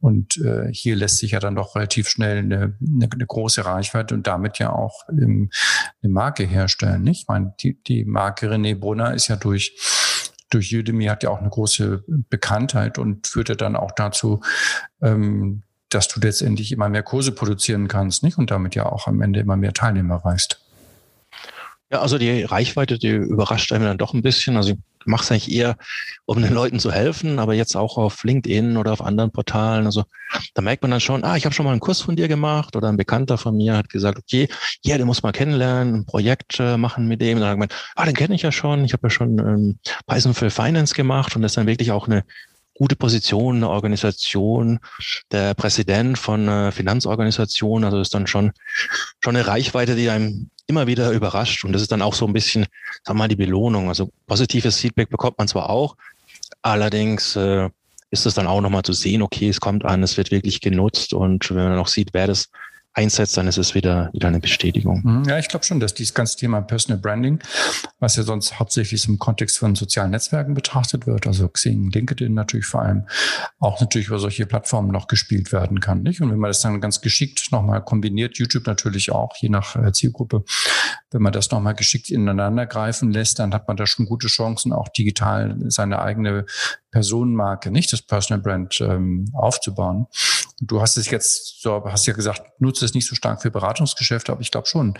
Und äh, hier lässt sich ja dann doch relativ schnell eine, eine, eine große Reichweite und damit ja auch ähm, eine Marke herstellen. Nicht? Ich meine, die, die Marke René Brunner ist ja durch durch Udemy hat ja auch eine große Bekanntheit und führt ja dann auch dazu, ähm, dass du letztendlich immer mehr Kurse produzieren kannst, nicht? Und damit ja auch am Ende immer mehr Teilnehmer reichst. Ja, also die Reichweite, die überrascht einem dann doch ein bisschen. Also mache es eigentlich eher, um den Leuten zu helfen, aber jetzt auch auf LinkedIn oder auf anderen Portalen. Also da merkt man dann schon, ah, ich habe schon mal einen Kurs von dir gemacht oder ein Bekannter von mir hat gesagt, okay, ja, den muss man kennenlernen, ein Projekt äh, machen mit dem. Und dann man, ah, den kenne ich ja schon, ich habe ja schon ähm, Python für Finance gemacht und das ist dann wirklich auch eine gute Position, eine Organisation, der Präsident von einer Finanzorganisation, also ist dann schon, schon eine Reichweite, die einem immer wieder überrascht. Und das ist dann auch so ein bisschen, wir mal, die Belohnung. Also positives Feedback bekommt man zwar auch, allerdings äh, ist es dann auch nochmal zu sehen, okay, es kommt an, es wird wirklich genutzt und wenn man auch sieht, wer das einsetzt, dann ist es wieder, wieder eine Bestätigung. Mhm. Ja, ich glaube schon, dass dieses ganze Thema Personal Branding, was ja sonst hauptsächlich im Kontext von sozialen Netzwerken betrachtet wird, also Xing, LinkedIn natürlich vor allem, auch natürlich über solche Plattformen noch gespielt werden kann. Nicht? Und wenn man das dann ganz geschickt nochmal kombiniert, YouTube natürlich auch, je nach äh, Zielgruppe, wenn man das nochmal geschickt ineinander greifen lässt, dann hat man da schon gute Chancen, auch digital seine eigene Personenmarke, nicht das Personal Brand ähm, aufzubauen. Du hast es jetzt so, hast ja gesagt, nutze es nicht so stark für Beratungsgeschäfte, aber ich glaube schon,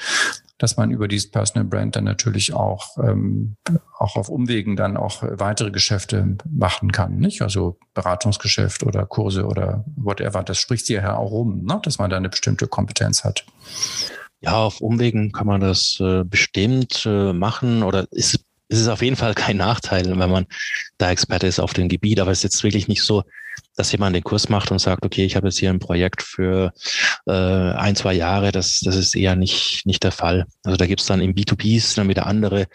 dass man über dieses Personal Brand dann natürlich auch ähm, auch auf Umwegen dann auch weitere Geschäfte machen kann, nicht? Also Beratungsgeschäft oder Kurse oder whatever. Das spricht sich ja auch rum, ne? dass man da eine bestimmte Kompetenz hat. Ja, auf Umwegen kann man das äh, bestimmt äh, machen oder ist es ist auf jeden Fall kein Nachteil, wenn man da Experte ist auf dem Gebiet, aber es ist jetzt wirklich nicht so, dass jemand den Kurs macht und sagt, okay, ich habe jetzt hier ein Projekt für äh, ein, zwei Jahre. Das, das ist eher nicht, nicht der Fall. Also da gibt's dann im B2Bs dann wieder andere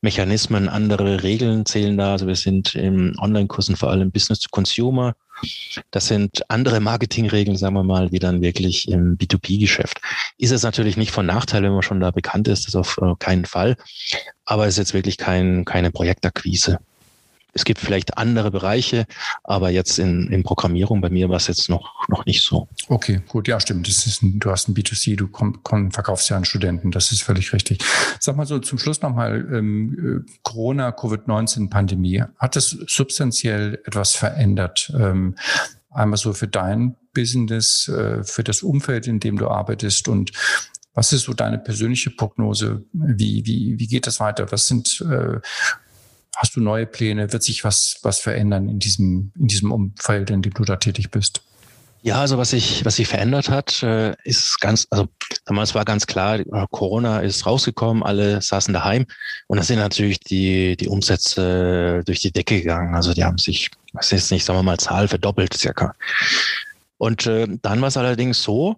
Mechanismen, andere Regeln zählen da. Also wir sind im Online-Kursen vor allem Business to Consumer. Das sind andere Marketingregeln, sagen wir mal, wie dann wirklich im B2B-Geschäft. Ist es natürlich nicht von Nachteil, wenn man schon da bekannt ist, das auf äh, keinen Fall. Aber es ist jetzt wirklich kein, keine Projektakquise. Es gibt vielleicht andere Bereiche, aber jetzt in, in Programmierung bei mir war es jetzt noch, noch nicht so. Okay, gut, ja, stimmt. Das ist ein, du hast ein B2C, du komm, komm, verkaufst ja an Studenten, das ist völlig richtig. Sag mal so zum Schluss nochmal, ähm, äh, Corona, Covid-19-Pandemie, hat es substanziell etwas verändert? Ähm, einmal so für dein Business, äh, für das Umfeld, in dem du arbeitest und Was ist so deine persönliche Prognose? Wie, wie, wie geht das weiter? Was sind, äh, hast du neue Pläne? Wird sich was, was verändern in diesem, in diesem Umfeld, in dem du da tätig bist? Ja, also was sich was sich verändert hat, äh, ist ganz, also damals war ganz klar, Corona ist rausgekommen, alle saßen daheim und da sind natürlich die die Umsätze durch die Decke gegangen. Also die haben sich, was ist nicht, sagen wir mal, Zahl verdoppelt circa. Und äh, dann war es allerdings so,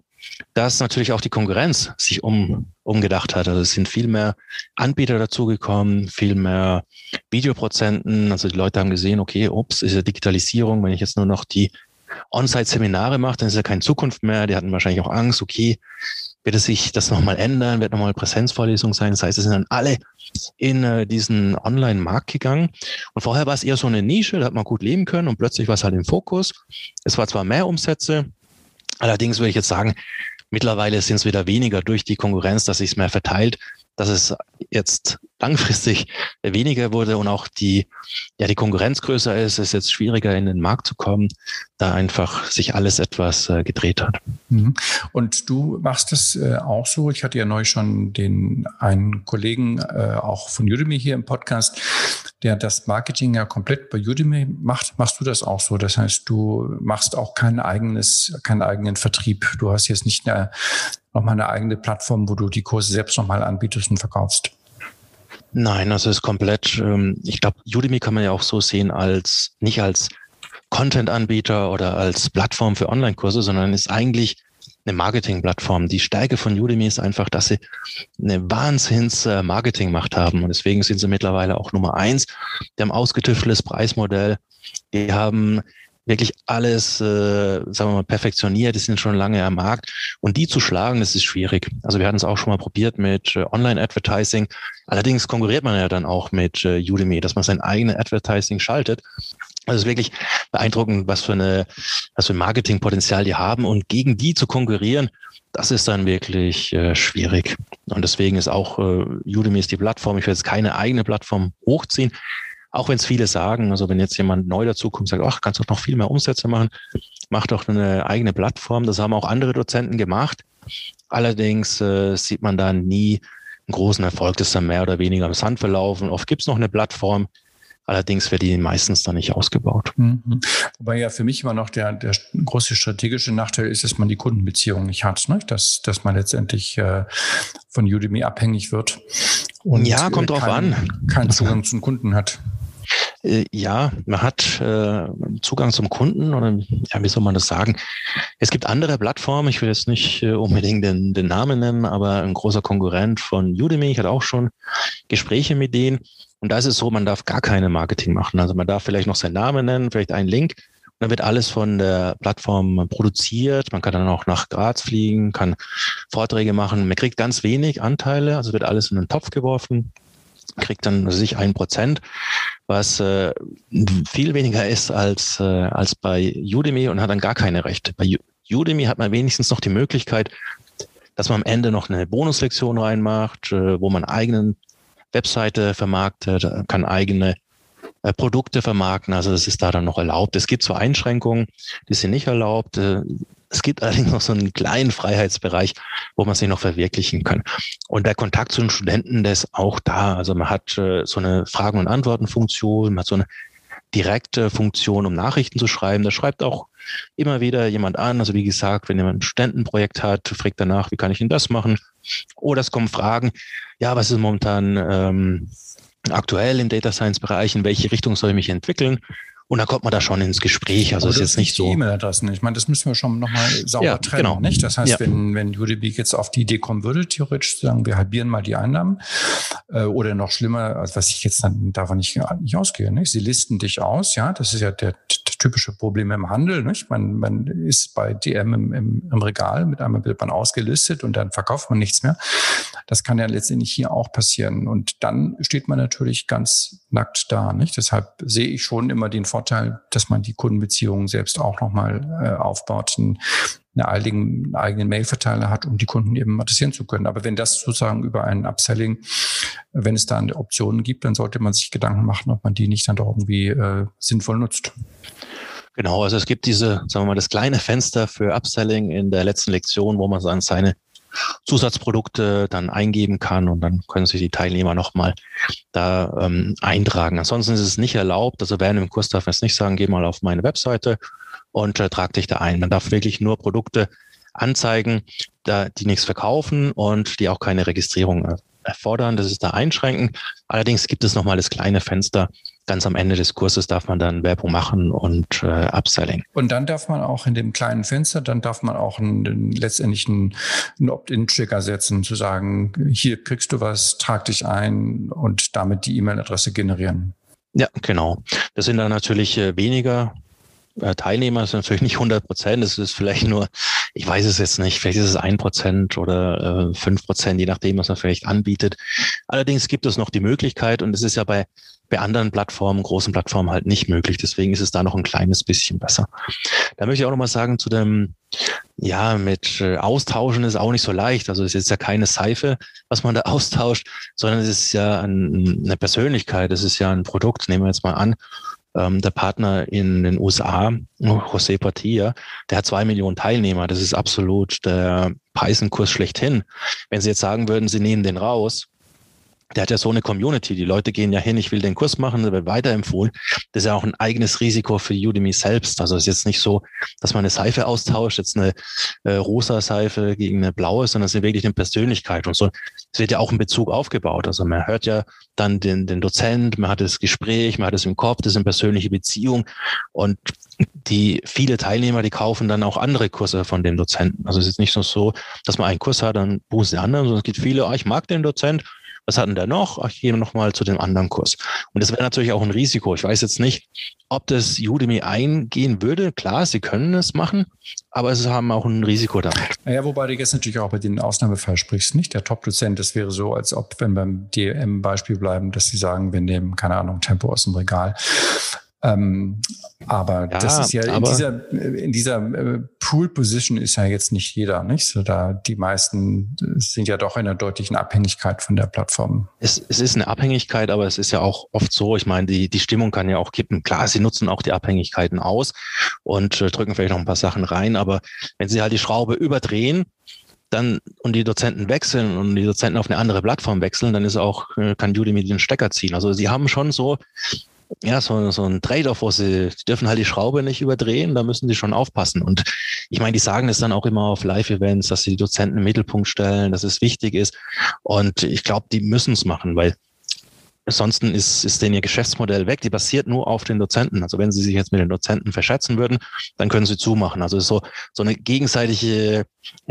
dass natürlich auch die Konkurrenz sich um, umgedacht hat. Also es sind viel mehr Anbieter dazugekommen, viel mehr Videoprozenten. Also die Leute haben gesehen, okay, ups, ist ja Digitalisierung, wenn ich jetzt nur noch die On-Site-Seminare macht, dann ist ja keine Zukunft mehr. Die hatten wahrscheinlich auch Angst, okay, wird es sich das nochmal ändern, wird nochmal Präsenzvorlesung sein. Das heißt, es sind dann alle in äh, diesen Online-Markt gegangen. Und vorher war es eher so eine Nische, da hat man gut leben können und plötzlich war es halt im Fokus. Es war zwar mehr Umsätze, allerdings würde ich jetzt sagen, mittlerweile sind es wieder weniger durch die Konkurrenz, dass sich mehr verteilt dass es jetzt langfristig weniger wurde und auch die, ja, die Konkurrenz größer ist, ist jetzt schwieriger in den Markt zu kommen, da einfach sich alles etwas äh, gedreht hat. Mhm. Und du machst das äh, auch so. Ich hatte ja neu schon den einen Kollegen äh, auch von Udemy hier im Podcast, der das Marketing ja komplett bei Udemy macht. Machst du das auch so? Das heißt, du machst auch kein eigenes, keinen eigenen Vertrieb. Du hast jetzt nicht eine nochmal eine eigene Plattform, wo du die Kurse selbst nochmal anbietest und verkaufst? Nein, also es ist komplett, ähm, ich glaube, Udemy kann man ja auch so sehen als, nicht als Content-Anbieter oder als Plattform für Online-Kurse, sondern ist eigentlich eine Marketing-Plattform. Die Stärke von Udemy ist einfach, dass sie eine Wahnsinns-Marketing-Macht haben. Und deswegen sind sie mittlerweile auch Nummer eins. Die haben ausgetüfteltes Preismodell. Die haben wirklich alles, äh, sagen wir mal, perfektioniert, die sind schon lange am Markt. Und die zu schlagen, das ist schwierig. Also wir hatten es auch schon mal probiert mit äh, Online-Advertising. Allerdings konkurriert man ja dann auch mit äh, Udemy, dass man sein eigenes Advertising schaltet. Also es ist wirklich beeindruckend, was für eine, was für ein Marketingpotenzial die haben. Und gegen die zu konkurrieren, das ist dann wirklich äh, schwierig. Und deswegen ist auch äh, Udemy ist die Plattform. Ich werde jetzt keine eigene Plattform hochziehen. Auch wenn es viele sagen, also wenn jetzt jemand neu dazukommt, sagt, ach, kannst du noch viel mehr Umsätze machen, mach doch eine eigene Plattform. Das haben auch andere Dozenten gemacht. Allerdings äh, sieht man da nie einen großen Erfolg, das ist dann mehr oder weniger im Sand verlaufen. Oft gibt es noch eine Plattform, Allerdings wird die meistens dann nicht ausgebaut. Mhm. Wobei ja für mich immer noch der, der große strategische Nachteil ist, dass man die Kundenbeziehung nicht hat, ne? dass, dass man letztendlich äh, von Udemy abhängig wird. Und ja, kommt drauf kein, an. Keinen Zugang zum Kunden hat. Äh, ja, man hat äh, Zugang zum Kunden oder ja, wie soll man das sagen? Es gibt andere Plattformen, ich will jetzt nicht äh, unbedingt den, den Namen nennen, aber ein großer Konkurrent von Udemy, ich hatte auch schon Gespräche mit denen. Und da ist es so, man darf gar keine Marketing machen. Also man darf vielleicht noch seinen Namen nennen, vielleicht einen Link. Und dann wird alles von der Plattform produziert. Man kann dann auch nach Graz fliegen, kann Vorträge machen. Man kriegt ganz wenig Anteile, also wird alles in den Topf geworfen kriegt dann sich ein Prozent, was äh, viel weniger ist als, äh, als bei Udemy und hat dann gar keine Rechte. Bei Udemy hat man wenigstens noch die Möglichkeit, dass man am Ende noch eine Bonuslektion reinmacht, äh, wo man eigenen Webseite vermarktet, kann eigene äh, Produkte vermarkten. Also das ist da dann noch erlaubt. Es gibt zwar Einschränkungen, die sind nicht erlaubt. Es gibt allerdings noch so einen kleinen Freiheitsbereich, wo man sich noch verwirklichen kann. Und der Kontakt zu den Studenten, der ist auch da. Also man hat äh, so eine Fragen- und Antworten-Funktion, man hat so eine direkte Funktion, um Nachrichten zu schreiben. Da schreibt auch immer wieder jemand an. Also wie gesagt, wenn jemand ein Studentenprojekt hat, fragt danach, wie kann ich denn das machen? Oder es kommen Fragen, ja, was ist momentan ähm, aktuell im Data Science Bereich, in welche Richtung soll ich mich entwickeln? Und dann kommt man da schon ins Gespräch. Also ist jetzt nicht so. E-Mail-Adressen. Ich meine, das müssen wir schon nochmal sauber ja, trennen, genau. nicht? Das heißt, ja. wenn, wenn Udemy jetzt auf die Idee kommen würde, theoretisch zu sagen, wir halbieren mal die Einnahmen, äh, oder noch schlimmer, als was ich jetzt dann davon nicht, nicht ausgehe, nicht? Sie listen dich aus, ja, das ist ja der typische Problem im Handel, nicht? Man, man ist bei DM im, im, im Regal, mit einmal wird man ausgelistet und dann verkauft man nichts mehr. Das kann ja letztendlich hier auch passieren. Und dann steht man natürlich ganz nackt da, nicht? Deshalb sehe ich schon immer den Vorteil, dass man die Kundenbeziehungen selbst auch nochmal äh, aufbaut, einen, einen eigenen, eigenen Mailverteiler hat, um die Kunden eben adressieren zu können. Aber wenn das sozusagen über ein Upselling, wenn es da Optionen gibt, dann sollte man sich Gedanken machen, ob man die nicht dann doch irgendwie äh, sinnvoll nutzt. Genau, also es gibt diese, sagen wir mal, das kleine Fenster für Upselling in der letzten Lektion, wo man dann seine Zusatzprodukte dann eingeben kann und dann können sich die Teilnehmer nochmal da ähm, eintragen. Ansonsten ist es nicht erlaubt, also während dem Kurs darf man es nicht sagen, geh mal auf meine Webseite und äh, trag dich da ein. Man darf wirklich nur Produkte anzeigen, da, die nichts verkaufen und die auch keine Registrierung erfordern. Das ist da einschränken. Allerdings gibt es nochmal das kleine Fenster. Ganz am Ende des Kurses darf man dann Werbung machen und äh, Upselling. Und dann darf man auch in dem kleinen Fenster, dann darf man auch einen, letztendlich einen, einen Opt-in-Trigger setzen, zu sagen, hier kriegst du was, trag dich ein und damit die E-Mail-Adresse generieren. Ja, genau. Das sind dann natürlich äh, weniger äh, Teilnehmer ist natürlich nicht 100 Prozent. Es ist vielleicht nur, ich weiß es jetzt nicht, vielleicht ist es ein Prozent oder äh, fünf Prozent, je nachdem, was man vielleicht anbietet. Allerdings gibt es noch die Möglichkeit und es ist ja bei, bei anderen Plattformen, großen Plattformen halt nicht möglich. Deswegen ist es da noch ein kleines bisschen besser. Da möchte ich auch noch mal sagen zu dem, ja, mit äh, Austauschen ist auch nicht so leicht. Also es ist ja keine Seife, was man da austauscht, sondern es ist ja ein, eine Persönlichkeit, es ist ja ein Produkt, nehmen wir jetzt mal an ähm, der Partner in den USA, José Portilla, der hat zwei Millionen Teilnehmer. Das ist absolut der Python-Kurs schlechthin. Wenn Sie jetzt sagen würden, Sie nehmen den raus, der hat ja so eine Community. Die Leute gehen ja hin, ich will den Kurs machen, der wird weiterempfohlen. Das ist ja auch ein eigenes Risiko für Udemy selbst. Also es ist jetzt nicht so, dass man eine Seife austauscht, jetzt eine äh, rosa Seife gegen eine blaue, sondern es ist wirklich eine Persönlichkeit und so. Es wird ja auch ein Bezug aufgebaut. Also man hört ja dann den, den Dozent, man hat das Gespräch, man hat es im Kopf, das ist eine persönliche Beziehung und die viele Teilnehmer, die kaufen dann auch andere Kurse von dem Dozenten. Also es ist nicht nur so, dass man einen Kurs hat, dann buchen sie anderen, sondern es gibt viele, ah, ich mag den Dozent, was hatten der noch? Ach, ich gehe noch mal zu dem anderen Kurs. Und das wäre natürlich auch ein Risiko. Ich weiß jetzt nicht, ob das Udemy eingehen würde. Klar, sie können es machen, aber es haben auch ein Risiko damit. Naja, wobei du jetzt natürlich auch bei den Ausnahmefall sprichst, nicht? Der Top-Dozent, das wäre so, als ob, wenn beim DM-Beispiel bleiben, dass sie sagen, wir nehmen, keine Ahnung, Tempo aus dem Regal. Ähm, aber ja, das ist ja in dieser, in dieser äh, Pool-Position ist ja jetzt nicht jeder, nicht? So da die meisten sind ja doch in einer deutlichen Abhängigkeit von der Plattform. Es, es ist eine Abhängigkeit, aber es ist ja auch oft so, ich meine, die, die Stimmung kann ja auch kippen. Klar, sie nutzen auch die Abhängigkeiten aus und äh, drücken vielleicht noch ein paar Sachen rein, aber wenn sie halt die Schraube überdrehen, dann und die Dozenten wechseln und die Dozenten auf eine andere Plattform wechseln, dann ist auch, äh, kann Udemy den Stecker ziehen. Also sie haben schon so ja, so, so ein Trade-off, wo sie, die dürfen halt die Schraube nicht überdrehen, da müssen sie schon aufpassen. Und ich meine, die sagen es dann auch immer auf Live-Events, dass sie die Dozenten im Mittelpunkt stellen, dass es wichtig ist. Und ich glaube, die müssen es machen, weil Ansonsten ist, ist denn ihr Geschäftsmodell weg. Die basiert nur auf den Dozenten. Also wenn sie sich jetzt mit den Dozenten verschätzen würden, dann können sie zumachen. Also so, so eine gegenseitige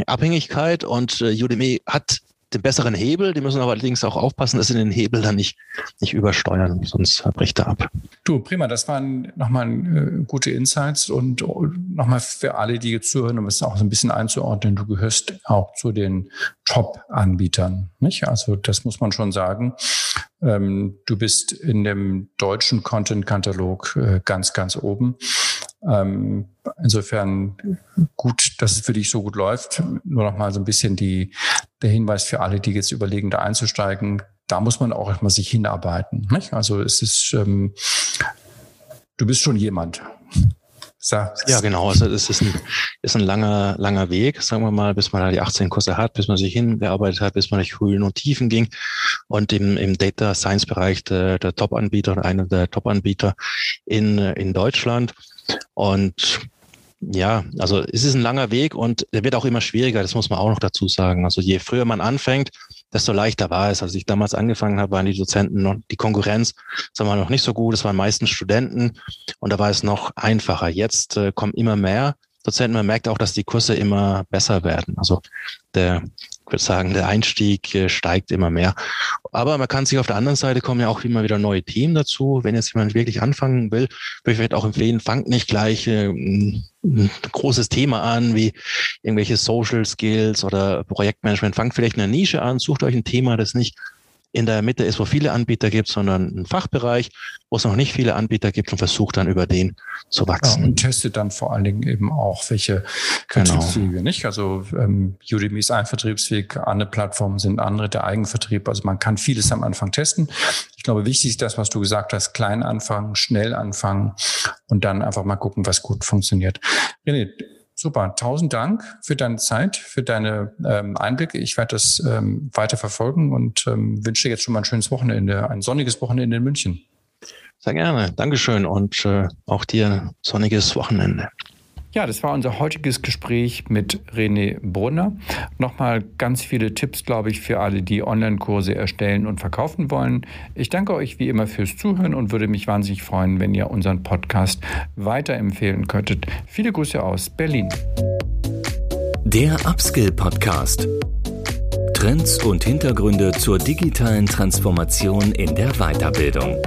Abhängigkeit und äh, Udemy hat den besseren Hebel. Die müssen aber allerdings auch aufpassen, dass sie den Hebel dann nicht, nicht übersteuern, sonst bricht er ab. Du, prima, das waren nochmal äh, gute Insights und nochmal für alle, die jetzt zuhören, um es auch so ein bisschen einzuordnen, du gehörst auch zu den Top-Anbietern, nicht? Also das muss man schon sagen. Ähm, du bist in dem deutschen Content-Katalog äh, ganz, ganz oben. Ähm, insofern gut, dass es für dich so gut läuft. Nur noch mal so ein bisschen die, der Hinweis für alle, die jetzt überlegen, da einzusteigen. Da muss man auch erstmal sich hinarbeiten. Nicht? Also es ist, ähm, du bist schon jemand. Ja, genau. Also es ist ein, ist ein langer, langer Weg, sagen wir mal, bis man da die 18 Kurse hat, bis man sich hingearbeitet hat, bis man durch Höhlen und Tiefen ging. Und im, im Data Science Bereich der, der Top-Anbieter, einer der Top-Anbieter in, in Deutschland. Und ja, also es ist ein langer Weg und der wird auch immer schwieriger, das muss man auch noch dazu sagen. Also je früher man anfängt, desto leichter war es. Als ich damals angefangen habe, waren die Dozenten noch, die Konkurrenz, sagen wir noch nicht so gut, es waren meistens Studenten und da war es noch einfacher. Jetzt äh, kommen immer mehr Dozenten, man merkt auch, dass die Kurse immer besser werden. Also der würde sagen, der Einstieg äh, steigt immer mehr. Aber man kann sich auf der anderen Seite kommen ja auch immer wieder neue Themen dazu. Wenn jetzt jemand wirklich anfangen will, würde ich vielleicht auch empfehlen, fangt nicht gleich äh, ein großes Thema an, wie irgendwelche Social Skills oder Projektmanagement. Fangt vielleicht eine Nische an, sucht euch ein Thema, das nicht in der Mitte ist, wo viele Anbieter gibt, sondern ein Fachbereich, wo es noch nicht viele Anbieter gibt und versucht dann über den zu wachsen. Ja, und testet dann vor allen Dingen eben auch, welche genau. Vertriebswege, genau. nicht? Also ähm, Udemy ist ein Vertriebsweg, andere Plattformen sind andere, der Eigenvertrieb. Also man kann vieles am Anfang testen. Ich glaube, wichtig ist das, was du gesagt hast, klein anfangen, schnell anfangen und dann einfach mal gucken, was gut funktioniert. René, super. Tausend Dank für deine Zeit, für deine ähm, Einblicke. Ich werde das ähm, weiter verfolgen und ähm, wünsche dir jetzt schon mal ein schönes Wochenende, ein sonniges Wochenende in München. Sehr gerne. Dankeschön und äh, auch dir ein sonniges Wochenende. Ja, das war unser heutiges Gespräch mit René Brunner. Nochmal ganz viele Tipps, glaube ich, für alle, die Online-Kurse erstellen und verkaufen wollen. Ich danke euch wie immer fürs Zuhören und würde mich wahnsinnig freuen, wenn ihr unseren Podcast weiterempfehlen könntet. Viele Grüße aus Berlin. Der Upskill Podcast. Trends und Hintergründe zur digitalen Transformation in der Weiterbildung.